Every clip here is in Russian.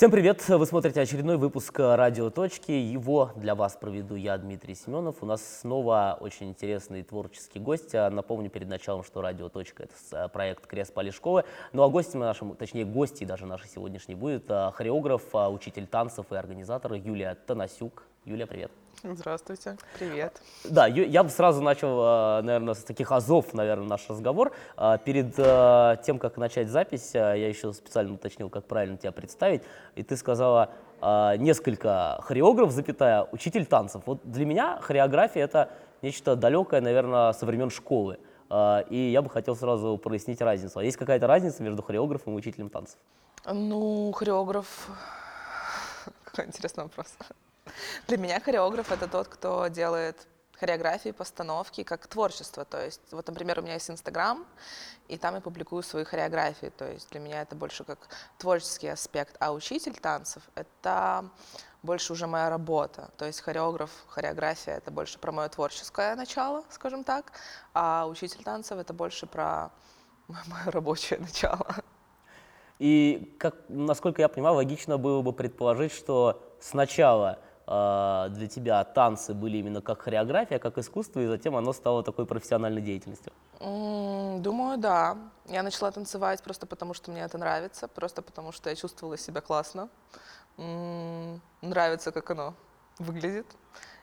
Всем привет! Вы смотрите очередной выпуск «Радио Точки». Его для вас проведу я, Дмитрий Семенов. У нас снова очень интересный творческий гость. Напомню перед началом, что «Радио Точка» — это проект Крест Полешковы. Ну а гостем нашим, точнее гостей даже нашей сегодняшней будет хореограф, учитель танцев и организатор Юлия Танасюк. Юлия, привет! Здравствуйте, привет. Да, я бы сразу начал, наверное, с таких азов, наверное, наш разговор. Перед тем, как начать запись, я еще специально уточнил, как правильно тебя представить, и ты сказала несколько хореограф, запятая, учитель танцев. Вот для меня хореография — это нечто далекое, наверное, со времен школы. И я бы хотел сразу прояснить разницу. А есть какая-то разница между хореографом и учителем танцев? Ну, хореограф... Какой интересный вопрос. Для меня хореограф — это тот, кто делает хореографии, постановки как творчество. То есть, вот, например, у меня есть Инстаграм, и там я публикую свои хореографии. То есть для меня это больше как творческий аспект. А учитель танцев — это больше уже моя работа. То есть хореограф, хореография — это больше про мое творческое начало, скажем так. А учитель танцев — это больше про мое рабочее начало. И, как, насколько я понимаю, логично было бы предположить, что сначала — для тебя танцы были именно как хореография, как искусство, и затем оно стало такой профессиональной деятельностью? Думаю, да. Я начала танцевать просто потому, что мне это нравится, просто потому, что я чувствовала себя классно. Нравится, как оно выглядит.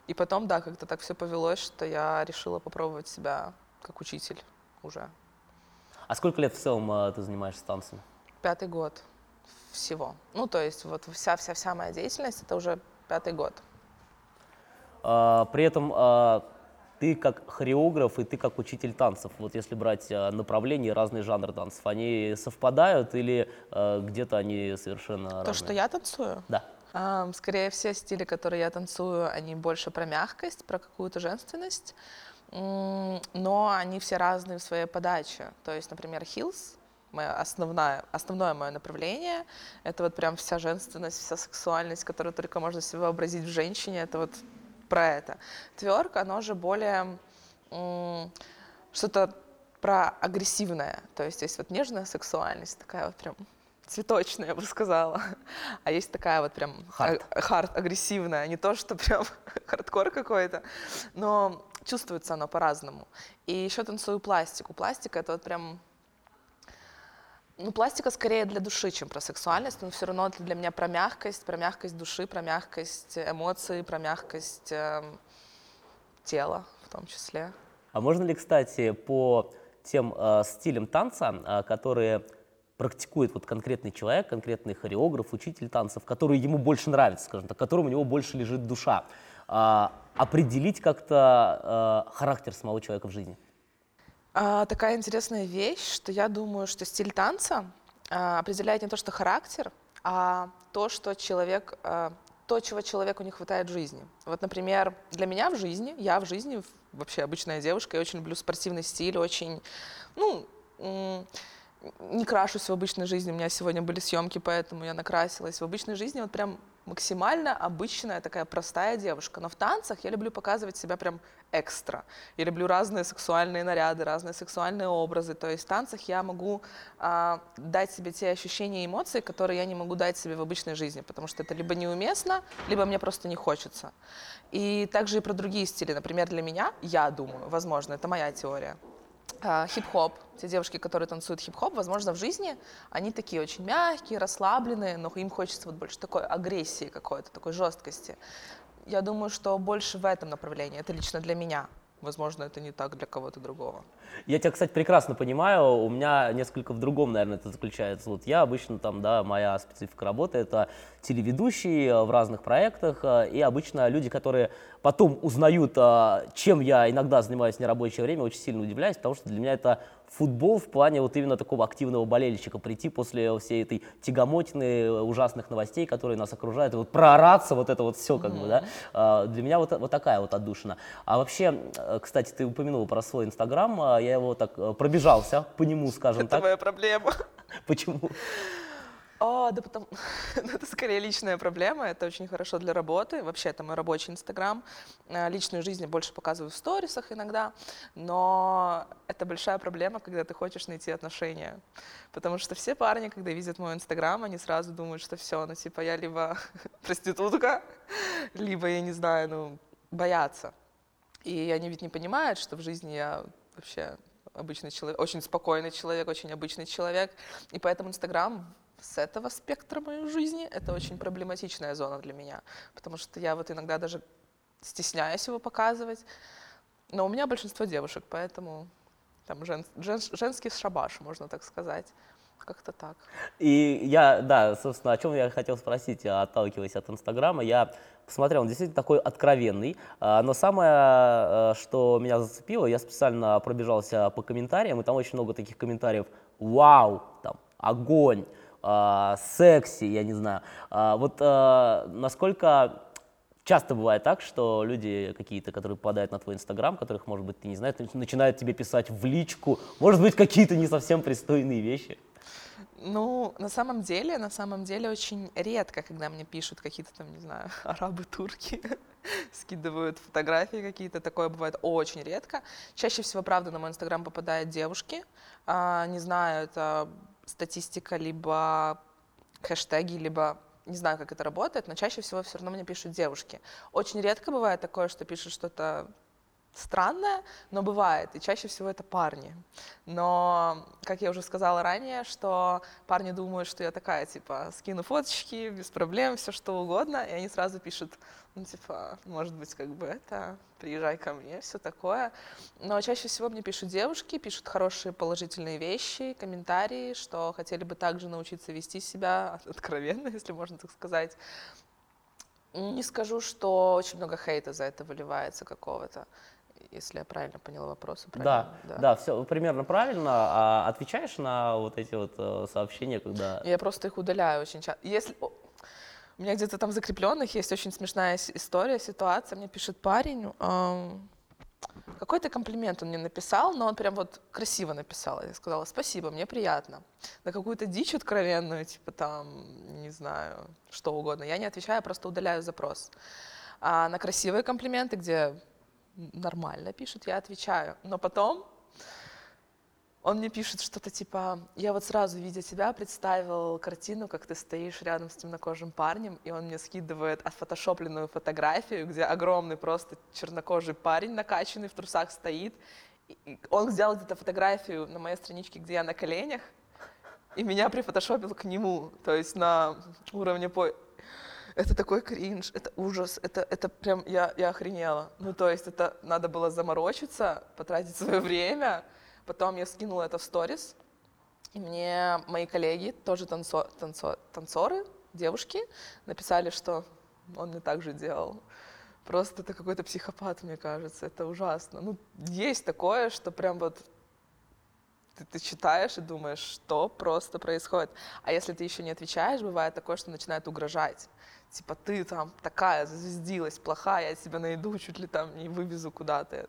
И потом, да, как-то так все повелось, что я решила попробовать себя как учитель уже. А сколько лет в целом а, ты занимаешься танцами? Пятый год всего. Ну, то есть вот вся-вся-вся моя деятельность, это уже пятый год. А, при этом а, ты как хореограф и ты как учитель танцев, вот если брать а, направления, разные жанры танцев, они совпадают или а, где-то они совершенно То, разные? что я танцую? Да. А, скорее все стили, которые я танцую, они больше про мягкость, про какую-то женственность, но они все разные в своей подаче. То есть, например, хилс мое основное, основное мое направление. Это вот прям вся женственность, вся сексуальность, которую только можно себе вообразить в женщине. Это вот про это. Тверк, оно же более что-то про агрессивное. То есть есть вот нежная сексуальность, такая вот прям цветочная, я бы сказала. А есть такая вот прям hard, hard агрессивная, не то, что прям хардкор какой-то, но чувствуется оно по-разному. И еще танцую пластику. Пластика — это вот прям ну, пластика скорее для души, чем про сексуальность, но все равно для меня про мягкость, про мягкость души, про мягкость эмоций, про мягкость э, тела в том числе. А можно ли, кстати, по тем э, стилям танца, э, которые практикует вот конкретный человек, конкретный хореограф, учитель танцев, который ему больше нравится, скажем так, которому у него больше лежит душа, э, определить как-то э, характер самого человека в жизни? А, такая интересная вещь, что я думаю, что стиль танца а, определяет не то, что характер, а то, что человек, а, то, чего человеку не хватает в жизни. Вот, например, для меня в жизни, я в жизни вообще обычная девушка, я очень люблю спортивный стиль, очень, ну, не крашусь в обычной жизни. У меня сегодня были съемки, поэтому я накрасилась. В обычной жизни вот прям максимально обычная такая простая девушка. Но в танцах я люблю показывать себя прям экстра. Я люблю разные сексуальные наряды, разные сексуальные образы. То есть в танцах я могу а, дать себе те ощущения и эмоции, которые я не могу дать себе в обычной жизни, потому что это либо неуместно, либо мне просто не хочется. И также и про другие стили. Например, для меня, я думаю, возможно, это моя теория, хип-хоп, те девушки, которые танцуют хип-хоп, возможно, в жизни они такие очень мягкие, расслабленные, но им хочется вот больше такой агрессии какой-то, такой жесткости. Я думаю, что больше в этом направлении. Это лично для меня. Возможно, это не так для кого-то другого. Я тебя, кстати, прекрасно понимаю. У меня несколько в другом, наверное, это заключается. Вот я обычно там, да, моя специфика работы — это телеведущий в разных проектах. И обычно люди, которые потом узнают, а, чем я иногда занимаюсь в нерабочее время, очень сильно удивляюсь, потому что для меня это футбол в плане вот именно такого активного болельщика, прийти после всей этой тягомотины, ужасных новостей, которые нас окружают, и вот проораться вот это вот все как mm-hmm. бы, да, а, для меня вот, вот такая вот отдушина. А вообще, кстати, ты упомянул про свой Инстаграм, я его так э, пробежался по нему, скажем это так. Это моя проблема. Почему? О, да потому... Ну, это скорее личная проблема, это очень хорошо для работы. Вообще, это мой рабочий Инстаграм. Э, личную жизнь я больше показываю в сторисах иногда, но это большая проблема, когда ты хочешь найти отношения. Потому что все парни, когда видят мой Инстаграм, они сразу думают, что все, ну типа я либо проститутка, либо, я не знаю, ну, боятся. И они ведь не понимают, что в жизни я вообще обычный человек, очень спокойный человек, очень обычный человек. И поэтому Инстаграм с этого спектра моей жизни это очень проблематичная зона для меня, потому что я вот иногда даже стесняюсь его показывать, но у меня большинство девушек, поэтому там жен, жен, женский шабаш, можно так сказать. Как-то так. И я, да, собственно, о чем я хотел спросить, отталкиваясь от Инстаграма, я посмотрел, он действительно такой откровенный, а, но самое, э, что меня зацепило, я специально пробежался по комментариям, и там очень много таких комментариев «Вау!», там «Огонь!», э, секси, я не знаю. Э, вот э, насколько часто бывает так, что люди какие-то, которые попадают на твой инстаграм, которых, может быть, ты не знаешь, начинают тебе писать в личку, может быть, какие-то не совсем пристойные вещи. Ну, на самом деле, на самом деле очень редко, когда мне пишут какие-то там, не знаю, арабы, турки, скидывают фотографии какие-то, такое бывает очень редко. Чаще всего, правда, на мой инстаграм попадают девушки, а, не знаю, это статистика, либо хэштеги, либо не знаю, как это работает, но чаще всего все равно мне пишут девушки. Очень редко бывает такое, что пишут что-то странное, но бывает, и чаще всего это парни. Но, как я уже сказала ранее, что парни думают, что я такая, типа, скину фоточки, без проблем, все что угодно, и они сразу пишут, ну, типа, может быть, как бы это, приезжай ко мне, все такое. Но чаще всего мне пишут девушки, пишут хорошие положительные вещи, комментарии, что хотели бы также научиться вести себя откровенно, если можно так сказать. Не скажу, что очень много хейта за это выливается какого-то если я правильно поняла вопрос. Да, да, да, все примерно правильно. А отвечаешь на вот эти вот э, сообщения, когда... Я просто их удаляю очень часто. Если... У меня где-то там закрепленных есть очень смешная история, ситуация. Мне пишет парень, эм, какой-то комплимент он мне написал, но он прям вот красиво написал. Я сказала, спасибо, мне приятно. На какую-то дичь откровенную, типа там, не знаю, что угодно. Я не отвечаю, я просто удаляю запрос. А на красивые комплименты, где нормально пишет, я отвечаю. Но потом он мне пишет что-то типа, я вот сразу, видя тебя, представил картину, как ты стоишь рядом с темнокожим парнем, и он мне скидывает отфотошопленную фотографию, где огромный просто чернокожий парень накачанный в трусах стоит. И он сделал где-то фотографию на моей страничке, где я на коленях, и меня прифотошопил к нему, то есть на уровне по это такой кринж, это ужас, это, это прям, я, я охренела. Ну, то есть это надо было заморочиться, потратить свое время. Потом я скинула это в сторис, и мне мои коллеги, тоже танцо, танцо, танцоры, девушки, написали, что он мне так же делал. Просто это какой-то психопат, мне кажется, это ужасно. Ну, есть такое, что прям вот ты, ты читаешь и думаешь, что просто происходит. А если ты еще не отвечаешь, бывает такое, что начинает угрожать типа, ты там такая зазвездилась, плохая, я тебя найду, чуть ли там не вывезу куда-то.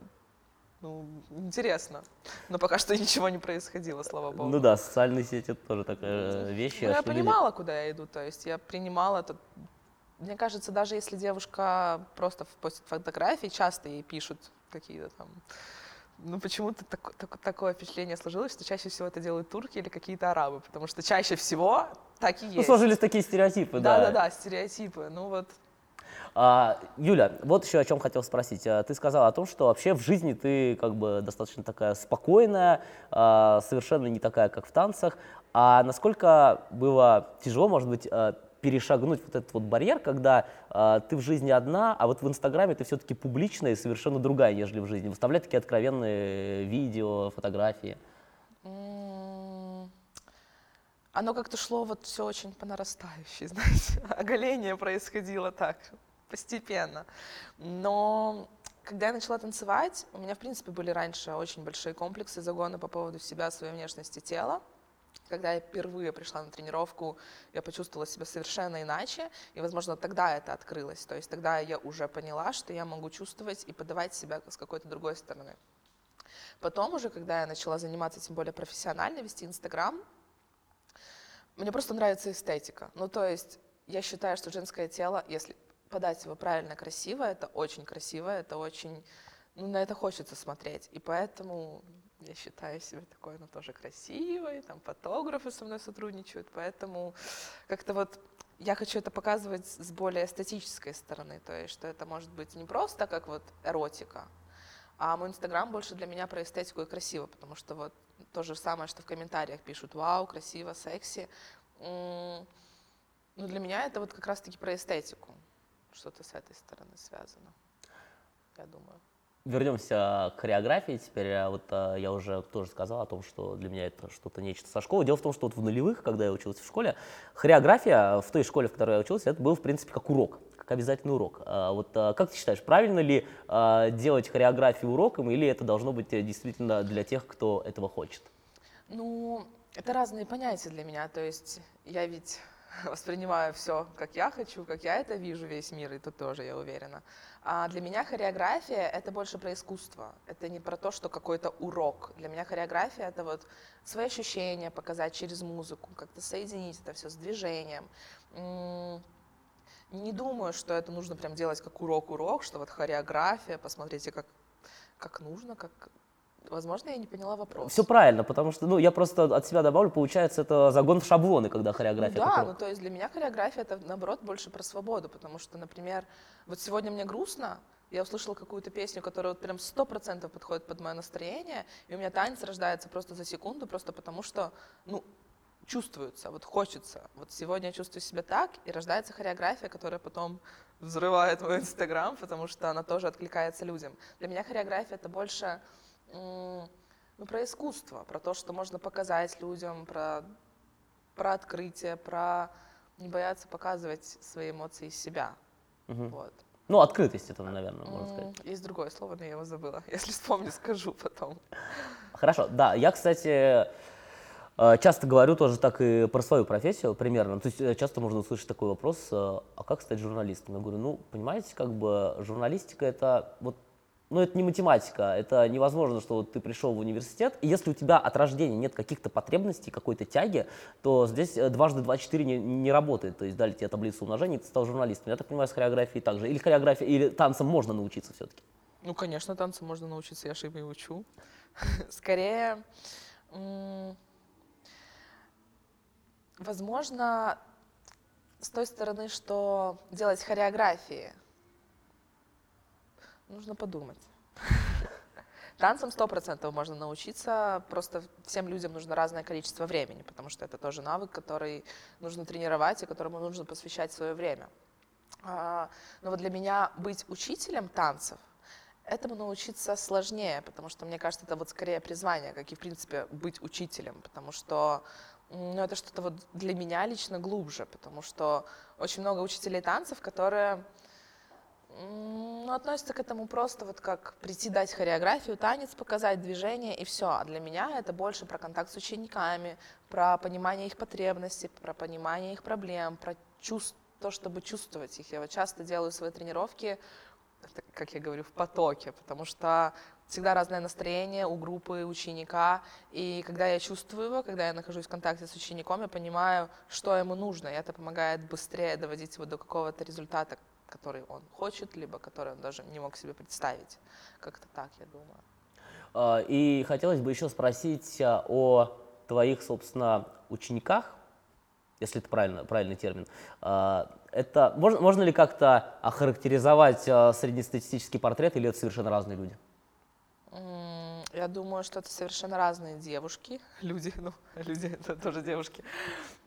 Ну, интересно. Но пока что ничего не происходило, слава богу. Ну да, социальные сети это тоже такая вещь. Ну, я понимала, люди... куда я иду, то есть я принимала это. Мне кажется, даже если девушка просто постит фотографии, часто ей пишут какие-то там ну, почему-то так, так, такое впечатление сложилось, что чаще всего это делают турки или какие-то арабы, потому что чаще всего так и ну, есть. Ну, сложились такие стереотипы, да. Да-да-да, стереотипы, ну вот. А, Юля, вот еще о чем хотел спросить. А, ты сказала о том, что вообще в жизни ты как бы достаточно такая спокойная, а, совершенно не такая, как в танцах. А насколько было тяжело, может быть, а, перешагнуть вот этот вот барьер, когда э, ты в жизни одна, а вот в Инстаграме ты все-таки публичная и совершенно другая, нежели в жизни. Выставлять такие откровенные видео, фотографии. Оно как-то шло вот все очень по нарастающей, знаете. Оголение происходило так, постепенно. Но когда я начала танцевать, у меня, в принципе, были раньше очень большие комплексы, загоны по поводу себя, своей внешности, тела. Когда я впервые пришла на тренировку, я почувствовала себя совершенно иначе, и, возможно, тогда это открылось. То есть тогда я уже поняла, что я могу чувствовать и подавать себя с какой-то другой стороны. Потом уже, когда я начала заниматься тем более профессионально, вести Инстаграм, Мне просто нравится эстетика. Ну, то есть я считаю, что женское тело, если подать его правильно, красиво, это очень красиво, это очень... Ну, на это хочется смотреть. И поэтому я считаю себя такой, она тоже красивой, там фотографы со мной сотрудничают, поэтому как-то вот я хочу это показывать с более эстетической стороны, то есть что это может быть не просто как вот эротика, а мой инстаграм больше для меня про эстетику и красиво, потому что вот то же самое, что в комментариях пишут, вау, красиво, секси. Ну, для меня это вот как раз-таки про эстетику, что-то с этой стороны связано, я думаю вернемся к хореографии теперь. А вот а, я уже тоже сказал о том, что для меня это что-то нечто со школы. Дело в том, что вот в нулевых, когда я учился в школе, хореография в той школе, в которой я учился, это был, в принципе, как урок, как обязательный урок. Вот как ты считаешь, правильно ли делать хореографию уроком, или это должно быть э, действительно для тех, кто этого хочет? Ну, это разные понятия для меня. То есть я ведь воспринимаю все, как я хочу, как я это вижу, весь мир, и тут тоже, я уверена. А для меня хореография — это больше про искусство. Это не про то, что какой-то урок. Для меня хореография — это вот свои ощущения показать через музыку, как-то соединить это все с движением. Не думаю, что это нужно прям делать как урок-урок, что вот хореография, посмотрите, как, как нужно, как Возможно, я не поняла вопрос. Все правильно, потому что, ну, я просто от себя добавлю, получается, это загон в шаблоны, когда хореография. Ну, да, ну, то есть для меня хореография это, наоборот, больше про свободу, потому что, например, вот сегодня мне грустно, я услышала какую-то песню, которая вот прям сто процентов подходит под мое настроение, и у меня танец рождается просто за секунду, просто потому что, ну, чувствуется, вот хочется. Вот сегодня я чувствую себя так, и рождается хореография, которая потом взрывает мой инстаграм, потому что она тоже откликается людям. Для меня хореография это больше ну, про искусство, про то, что можно показать людям, про, про открытие, про не бояться показывать свои эмоции из себя. Угу. Вот. Ну, открытость это, наверное, можно сказать. Есть другое слово, но я его забыла. Если вспомню, скажу потом. Хорошо, да. Я, кстати, э, часто говорю тоже так и про свою профессию примерно. То есть э, часто можно услышать такой вопрос, э, а как стать журналистом? Я говорю, ну, понимаете, как бы журналистика это вот ну, это не математика, это невозможно, что вот ты пришел в университет, и если у тебя от рождения нет каких-то потребностей, какой-то тяги, то здесь э, дважды два четыре не, не работает. То есть дали тебе таблицу умножения, и ты стал журналистом. Я так понимаю, с хореографией также. Или хореография, или танцам можно научиться все-таки? Ну, конечно, танцам можно научиться, я же и учу. Скорее, возможно, с той стороны, что делать хореографии – Нужно подумать. Танцам сто процентов можно научиться, просто всем людям нужно разное количество времени, потому что это тоже навык, который нужно тренировать и которому нужно посвящать свое время. А, но вот для меня быть учителем танцев, этому научиться сложнее, потому что, мне кажется, это вот скорее призвание, как и, в принципе, быть учителем, потому что ну, это что-то вот для меня лично глубже, потому что очень много учителей танцев, которые ну, относится к этому просто вот как прийти дать хореографию, танец показать, движение и все. А для меня это больше про контакт с учениками, про понимание их потребностей, про понимание их проблем, про чувств, то, чтобы чувствовать их. Я вот часто делаю свои тренировки, как я говорю, в потоке, потому что всегда разное настроение у группы ученика, и когда я чувствую его, когда я нахожусь в контакте с учеником, я понимаю, что ему нужно, и это помогает быстрее доводить его до какого-то результата, который он хочет, либо который он даже не мог себе представить. Как-то так, я думаю. А, и хотелось бы еще спросить а, о твоих, собственно, учениках, если это правильно, правильный термин. А, это, можно, можно ли как-то охарактеризовать среднестатистический портрет, или это совершенно разные люди? Я думаю, что это совершенно разные девушки, люди, ну, люди это тоже девушки.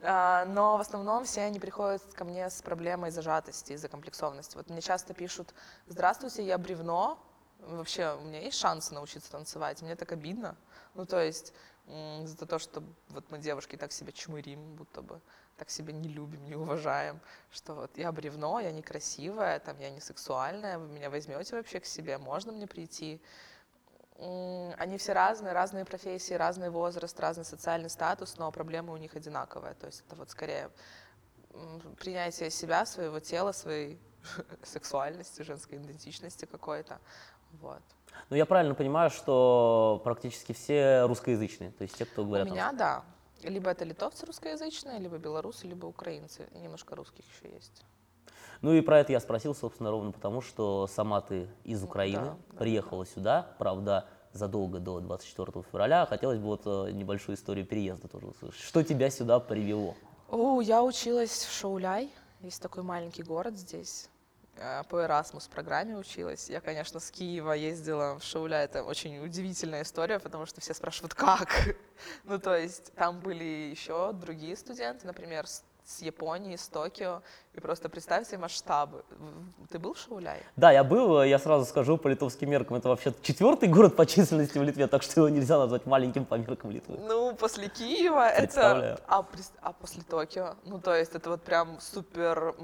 А, но в основном все они приходят ко мне с проблемой зажатости, закомплексованности. Вот мне часто пишут, здравствуйте, я бревно, вообще у меня есть шансы научиться танцевать, мне так обидно. Ну, то есть за то, что вот мы девушки так себя чмырим, будто бы так себя не любим, не уважаем, что вот я бревно, я некрасивая, там, я не сексуальная, вы меня возьмете вообще к себе, можно мне прийти? Они все разные, разные профессии, разный возраст, разный социальный статус, но проблема у них одинаковая. То есть это вот скорее принятие себя, своего тела, своей сексуальности, женской идентичности какой-то. Вот. Ну, я правильно понимаю, что практически все русскоязычные, то есть те, кто говорят... У меня, да. Либо это литовцы русскоязычные, либо белорусы, либо украинцы. И немножко русских еще есть. Ну и про это я спросил, собственно, ровно потому, что сама ты из Украины, Да, да, приехала сюда, правда, задолго до 24 февраля. Хотелось бы вот э, небольшую историю переезда тоже услышать. Что тебя сюда привело? О, я училась в Шауляй. Есть такой маленький город здесь. Э, По Erasmus программе училась. Я, конечно, с Киева ездила в Шауля. Это очень удивительная история, потому что все спрашивают, как? Ну, то есть там были еще другие студенты, например, с Японии, с Токио. И просто представь себе масштабы. Ты был в Шауляе? Да, я был, э, я сразу скажу, по литовским меркам, это вообще четвертый город по численности в Литве, так что его нельзя назвать маленьким по меркам Литвы. Ну, после Киева это... А, а после Токио? Ну, то есть это вот прям супер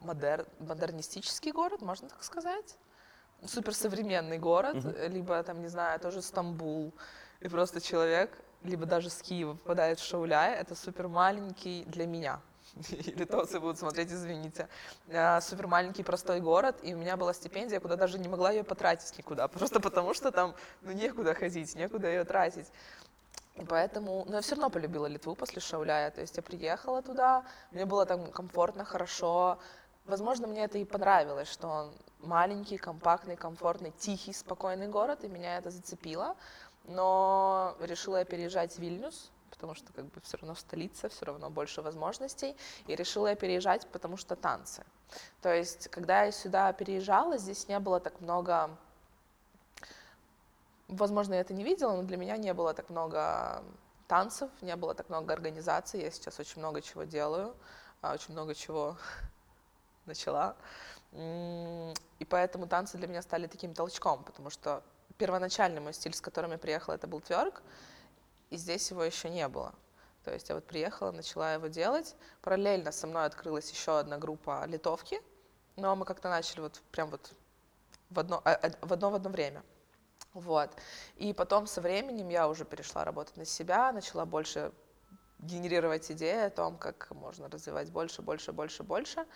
модер... модернистический город, можно так сказать? Супер современный город, либо там, не знаю, тоже Стамбул. И просто человек, либо даже с Киева попадает в Шауляй, это супер маленький для меня. Литовцы будут смотреть, извините. А, Супер маленький простой город, и у меня была стипендия, куда даже не могла ее потратить никуда, просто потому что там ну, некуда ходить, некуда ее тратить. Поэтому, но я все равно полюбила Литву после Шауляя. То есть я приехала туда, мне было там комфортно, хорошо. Возможно, мне это и понравилось, что он маленький, компактный, комфортный, тихий, спокойный город, и меня это зацепило. Но решила я переезжать в Вильнюс, потому что как бы все равно столица, все равно больше возможностей. И решила я переезжать, потому что танцы. То есть, когда я сюда переезжала, здесь не было так много Возможно, я это не видела, но для меня не было так много танцев, не было так много организаций. Я сейчас очень много чего делаю, а, очень много чего начала. И поэтому танцы для меня стали таким толчком, потому что первоначальный мой стиль, с которым я приехала, это был тверк, и здесь его еще не было. То есть я вот приехала, начала его делать. Параллельно со мной открылась еще одна группа литовки, но мы как-то начали вот прям вот в одно, а- а- в одно в одно время. Вот. И потом со временем я уже перешла работать на себя, начала больше генерировать идеи о том, как можно развивать больше, больше, больше, больше.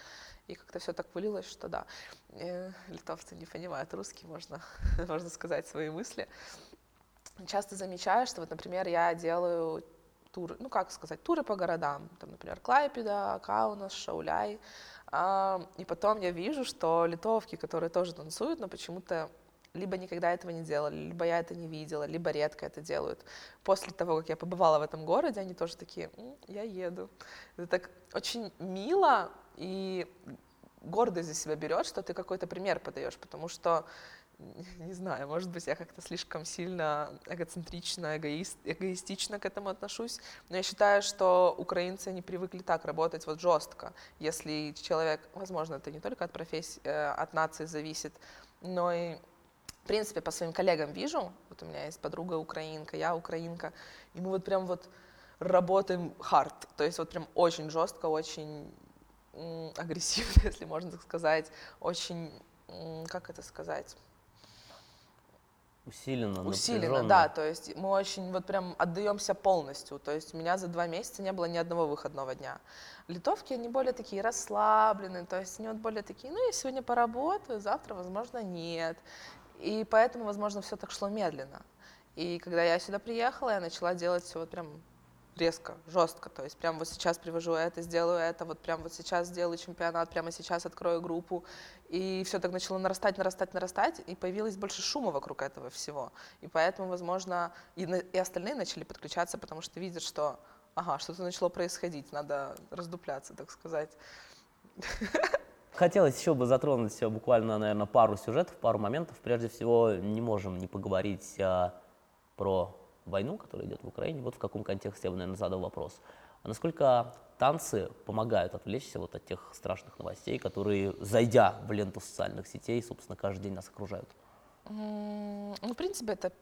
И как-то все так вылилось, что да, э, литовцы не понимают русский, можно, можно сказать свои мысли. Часто замечаю, что вот, например, я делаю туры, ну как сказать, туры по городам, там, например, Клайпеда, Каунас, Шауляй, А, и потом я вижу, что литовки, которые тоже танцуют, но почему-то либо никогда этого не делали, либо я это не видела, либо редко это делают. После того, как я побывала в этом городе, они тоже такие, «М, я еду. Это так очень мило и гордость за себя берет, что ты какой-то пример подаешь, потому что не знаю, может быть, я как-то слишком сильно эгоцентрично, эгоист, эгоистично к этому отношусь, но я считаю, что украинцы, они привыкли так работать вот жестко. Если человек, возможно, это не только от профессии, э, от нации зависит, но и в принципе, по своим коллегам вижу, вот у меня есть подруга украинка, я украинка, и мы вот прям вот работаем hard, то есть вот прям очень жестко, очень агрессивно, если можно так сказать, очень, как это сказать, Усиленно, усиленно, да, то есть мы очень вот прям отдаемся полностью, то есть у меня за два месяца не было ни одного выходного дня. Литовки, они более такие расслабленные, то есть они вот более такие, ну я сегодня поработаю, завтра, возможно, нет. И поэтому, возможно, все так шло медленно. И когда я сюда приехала, я начала делать все вот прям резко, жестко. То есть прям вот сейчас привожу это, сделаю это, вот прям вот сейчас сделаю чемпионат, прямо сейчас открою группу. И все так начало нарастать, нарастать, нарастать, и появилось больше шума вокруг этого всего. И поэтому, возможно, и, и остальные начали подключаться, потому что видят, что ага, что-то начало происходить, надо раздупляться, так сказать. Хотелось еще бы затронуть э, буквально, наверное, пару сюжетов, пару моментов. Прежде всего, не можем не поговорить а, про войну, которая идет в Украине. Вот в каком контексте я бы, наверное, задал вопрос. А насколько танцы помогают отвлечься вот от тех страшных новостей, которые, зайдя в ленту социальных сетей, собственно, каждый день нас окружают? Ну, в принципе, это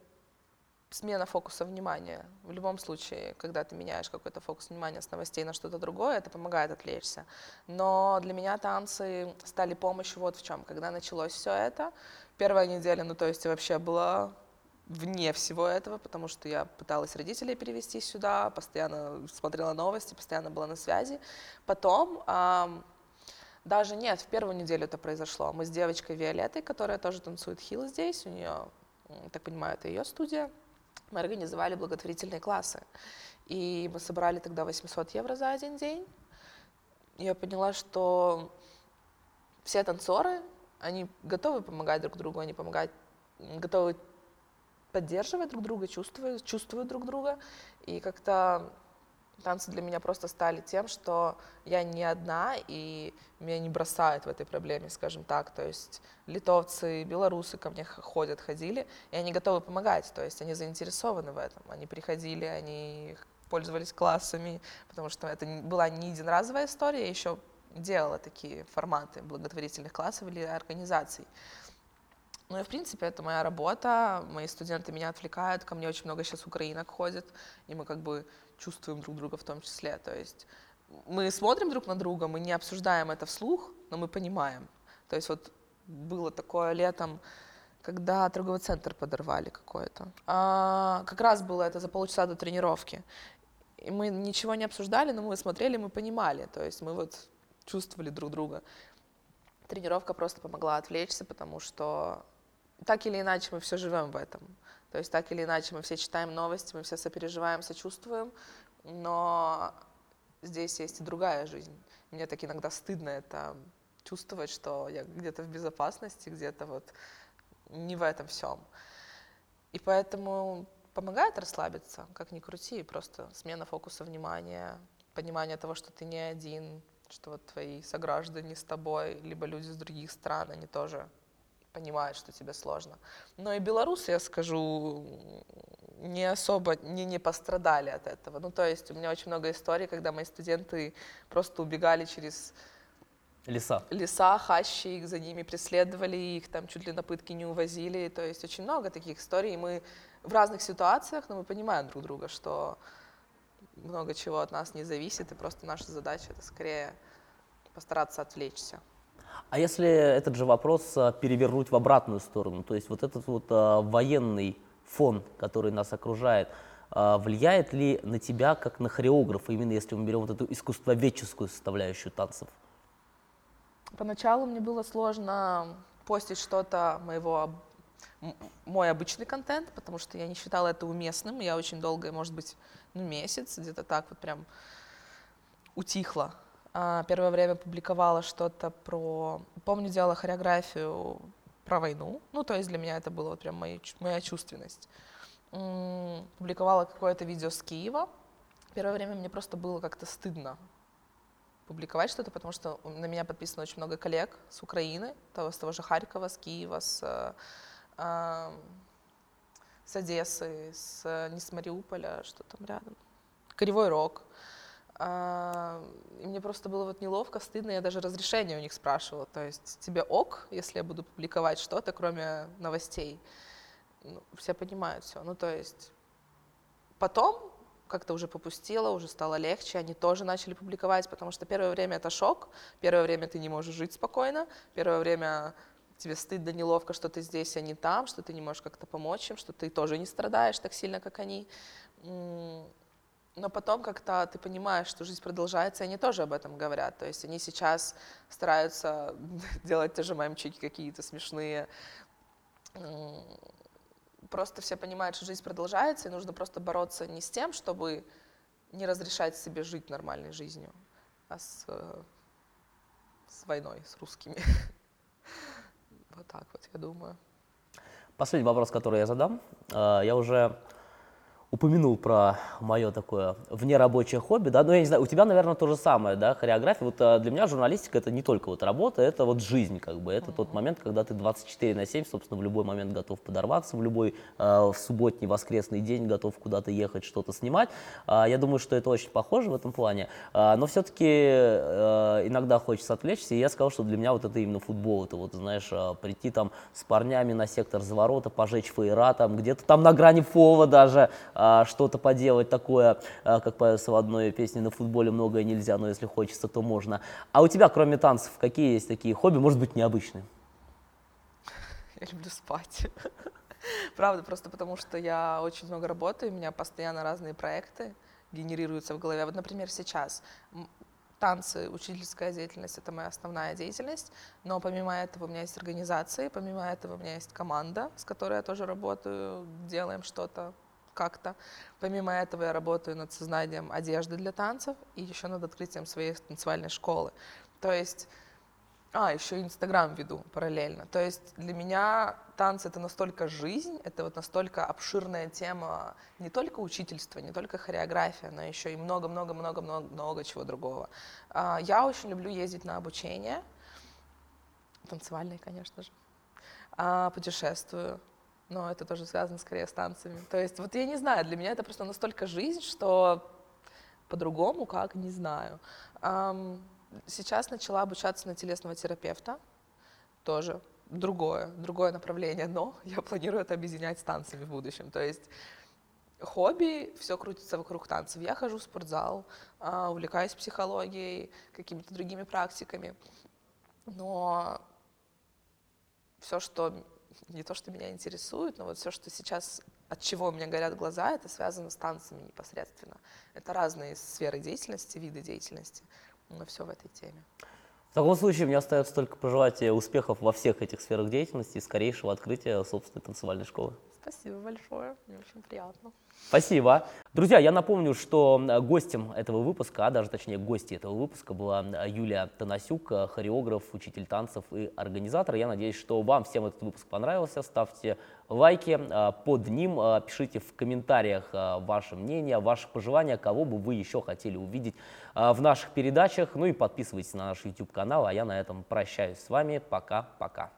смена фокуса внимания. В любом случае, когда ты меняешь какой-то фокус внимания с новостей на что-то другое, это помогает отвлечься. Но для меня танцы стали помощью вот в чем. Когда началось все это, первая неделя, ну то есть вообще была вне всего этого, потому что я пыталась родителей перевести сюда, постоянно смотрела новости, постоянно была на связи. Потом ам, даже нет, в первую неделю это произошло. Мы с девочкой Виолеттой, которая тоже танцует хил здесь, у нее, так понимаю, это ее студия. мы организовали благотворительные классы. И мы собрали тогда 800 евро за один день. Я поняла, что все танцоры, они готовы помогать друг другу, они помогают, готовы поддерживать друг друга, чувствуют, чувствуют друг друга. И как-то танцы для меня просто стали тем, что я не одна, и меня не бросают в этой проблеме, скажем так. То есть литовцы, белорусы ко мне ходят, ходили, и они готовы помогать, то есть они заинтересованы в этом. Они приходили, они пользовались классами, потому что это была не единоразовая история, я еще делала такие форматы благотворительных классов или организаций. Ну и, в принципе, это моя работа, мои студенты меня отвлекают, ко мне очень много сейчас украинок ходит, и мы как бы чувствуем друг друга в том числе. То есть мы смотрим друг на друга, мы не обсуждаем это вслух, но мы понимаем. То есть вот было такое летом, когда торговый центр подорвали какой-то. А, как раз было это за полчаса до тренировки. И мы ничего не обсуждали, но мы смотрели, мы понимали. То есть мы вот чувствовали друг друга. Тренировка просто помогла отвлечься, потому что так или иначе мы все живем в этом. То есть так или иначе мы все читаем новости, мы все сопереживаем, сочувствуем, но здесь есть и другая жизнь. Мне так иногда стыдно это чувствовать, что я где-то в безопасности, где-то вот не в этом всем. И поэтому помогает расслабиться, как ни крути, просто смена фокуса внимания, понимание того, что ты не один, что вот твои сограждане с тобой, либо люди из других стран, они тоже понимают, что тебе сложно. Но и белорусы, я скажу, не особо не, не пострадали от этого. Ну, то есть у меня очень много историй, когда мои студенты просто убегали через леса, леса хащи, их за ними преследовали, их там чуть ли на пытки не увозили. То есть очень много таких историй. И мы в разных ситуациях, но мы понимаем друг друга, что много чего от нас не зависит, и просто наша задача это скорее постараться отвлечься. А если этот же вопрос а, перевернуть в обратную сторону, то есть вот этот вот а, военный фон, который нас окружает, а, влияет ли на тебя как на хореографа, именно если мы берем вот эту искусствоведческую составляющую танцев? Поначалу мне было сложно постить что-то моего мой обычный контент, потому что я не считала это уместным. Я очень долго, может быть, ну, месяц, где-то так вот прям утихла первое время публиковала что-то про... Помню, делала хореографию про войну. Ну, то есть для меня это было вот прям моя, моя чувственность. Публиковала какое-то видео с Киева. Первое время мне просто было как-то стыдно публиковать что-то, потому что на меня подписано очень много коллег с Украины, того, с того же Харькова, с Киева, с, э, с Одессы, с, не с Мариуполя, что там рядом. Кривой Рог. А, и мне просто было вот неловко, стыдно, я даже разрешение у них спрашивала. То есть тебе ок, если я буду публиковать что-то, кроме новостей? Ну, все понимают все. Ну, то есть потом как-то уже попустила, уже стало легче, они тоже начали публиковать, потому что первое время это шок, первое время ты не можешь жить спокойно, первое время тебе стыдно, неловко, что ты здесь, а не там, что ты не можешь как-то помочь им, что ты тоже не страдаешь так сильно, как они. Но потом как-то ты понимаешь, что жизнь продолжается, и они тоже об этом говорят. То есть они сейчас стараются делать те же мемчики какие-то смешные. Просто все понимают, что жизнь продолжается, и нужно просто бороться не с тем, чтобы не разрешать себе жить нормальной жизнью, а с, с войной, с русскими. Вот так вот, я думаю. Последний вопрос, который я задам. А, я уже упомянул про мое такое внерабочее хобби, да, но я не знаю, у тебя, наверное, то же самое, да, хореография. Вот а, для меня журналистика это не только вот работа, это вот жизнь, как бы, это mm-hmm. тот момент, когда ты 24 на 7, собственно, в любой момент готов подорваться, в любой э, в субботний, воскресный день готов куда-то ехать, что-то снимать. Э, я думаю, что это очень похоже в этом плане, э, но все-таки э, иногда хочется отвлечься, и я сказал, что для меня вот это именно футбол, это вот, знаешь, э, прийти там с парнями на сектор заворота, пожечь фейера, там где-то там на грани фова даже, э, а, что-то поделать такое, а, как поется в одной песне на футболе многое нельзя, но если хочется, то можно. А у тебя, кроме танцев, какие есть такие хобби, может быть, необычные? Я люблю спать. Правда, просто потому что я очень много работаю, у меня постоянно разные проекты генерируются в голове. Вот, например, сейчас танцы, учительская деятельность — это моя основная деятельность, но помимо этого у меня есть организации, помимо этого у меня есть команда, с которой я тоже работаю, делаем что-то как-то. Помимо этого я работаю над созданием одежды для танцев и еще над открытием своей танцевальной школы. То есть а, еще Инстаграм веду параллельно. То есть для меня танцы это настолько жизнь, это вот настолько обширная тема не только учительства, не только хореография, но еще и много-много-много-много чего другого. А, я очень люблю ездить на обучение, танцевальные, конечно же. А, путешествую, но это тоже связано скорее с танцами. То есть вот я не знаю, для меня это просто настолько жизнь, что по-другому как, не знаю. Сейчас начала обучаться на телесного терапевта, тоже другое, другое направление, но я планирую это объединять с танцами в будущем. То есть хобби, все крутится вокруг танцев. Я хожу в спортзал, а, увлекаюсь психологией, какими-то другими практиками, но все, что не то, что меня интересует, но вот все, что сейчас, от чего у меня горят глаза, это связано с танцами непосредственно. Это разные сферы деятельности, виды деятельности но все в этой теме. В таком случае мне остается только пожелать успехов во всех этих сферах деятельности и скорейшего открытия собственной танцевальной школы. Спасибо большое, мне очень приятно. Спасибо. Друзья, я напомню, что гостем этого выпуска, а даже точнее гости этого выпуска была Юлия Танасюк, хореограф, учитель танцев и организатор. Я надеюсь, что вам всем этот выпуск понравился. Ставьте лайки под ним, пишите в комментариях ваше мнение, ваши пожелания, кого бы вы еще хотели увидеть в наших передачах. Ну и подписывайтесь на наш YouTube канал, а я на этом прощаюсь с вами. Пока-пока.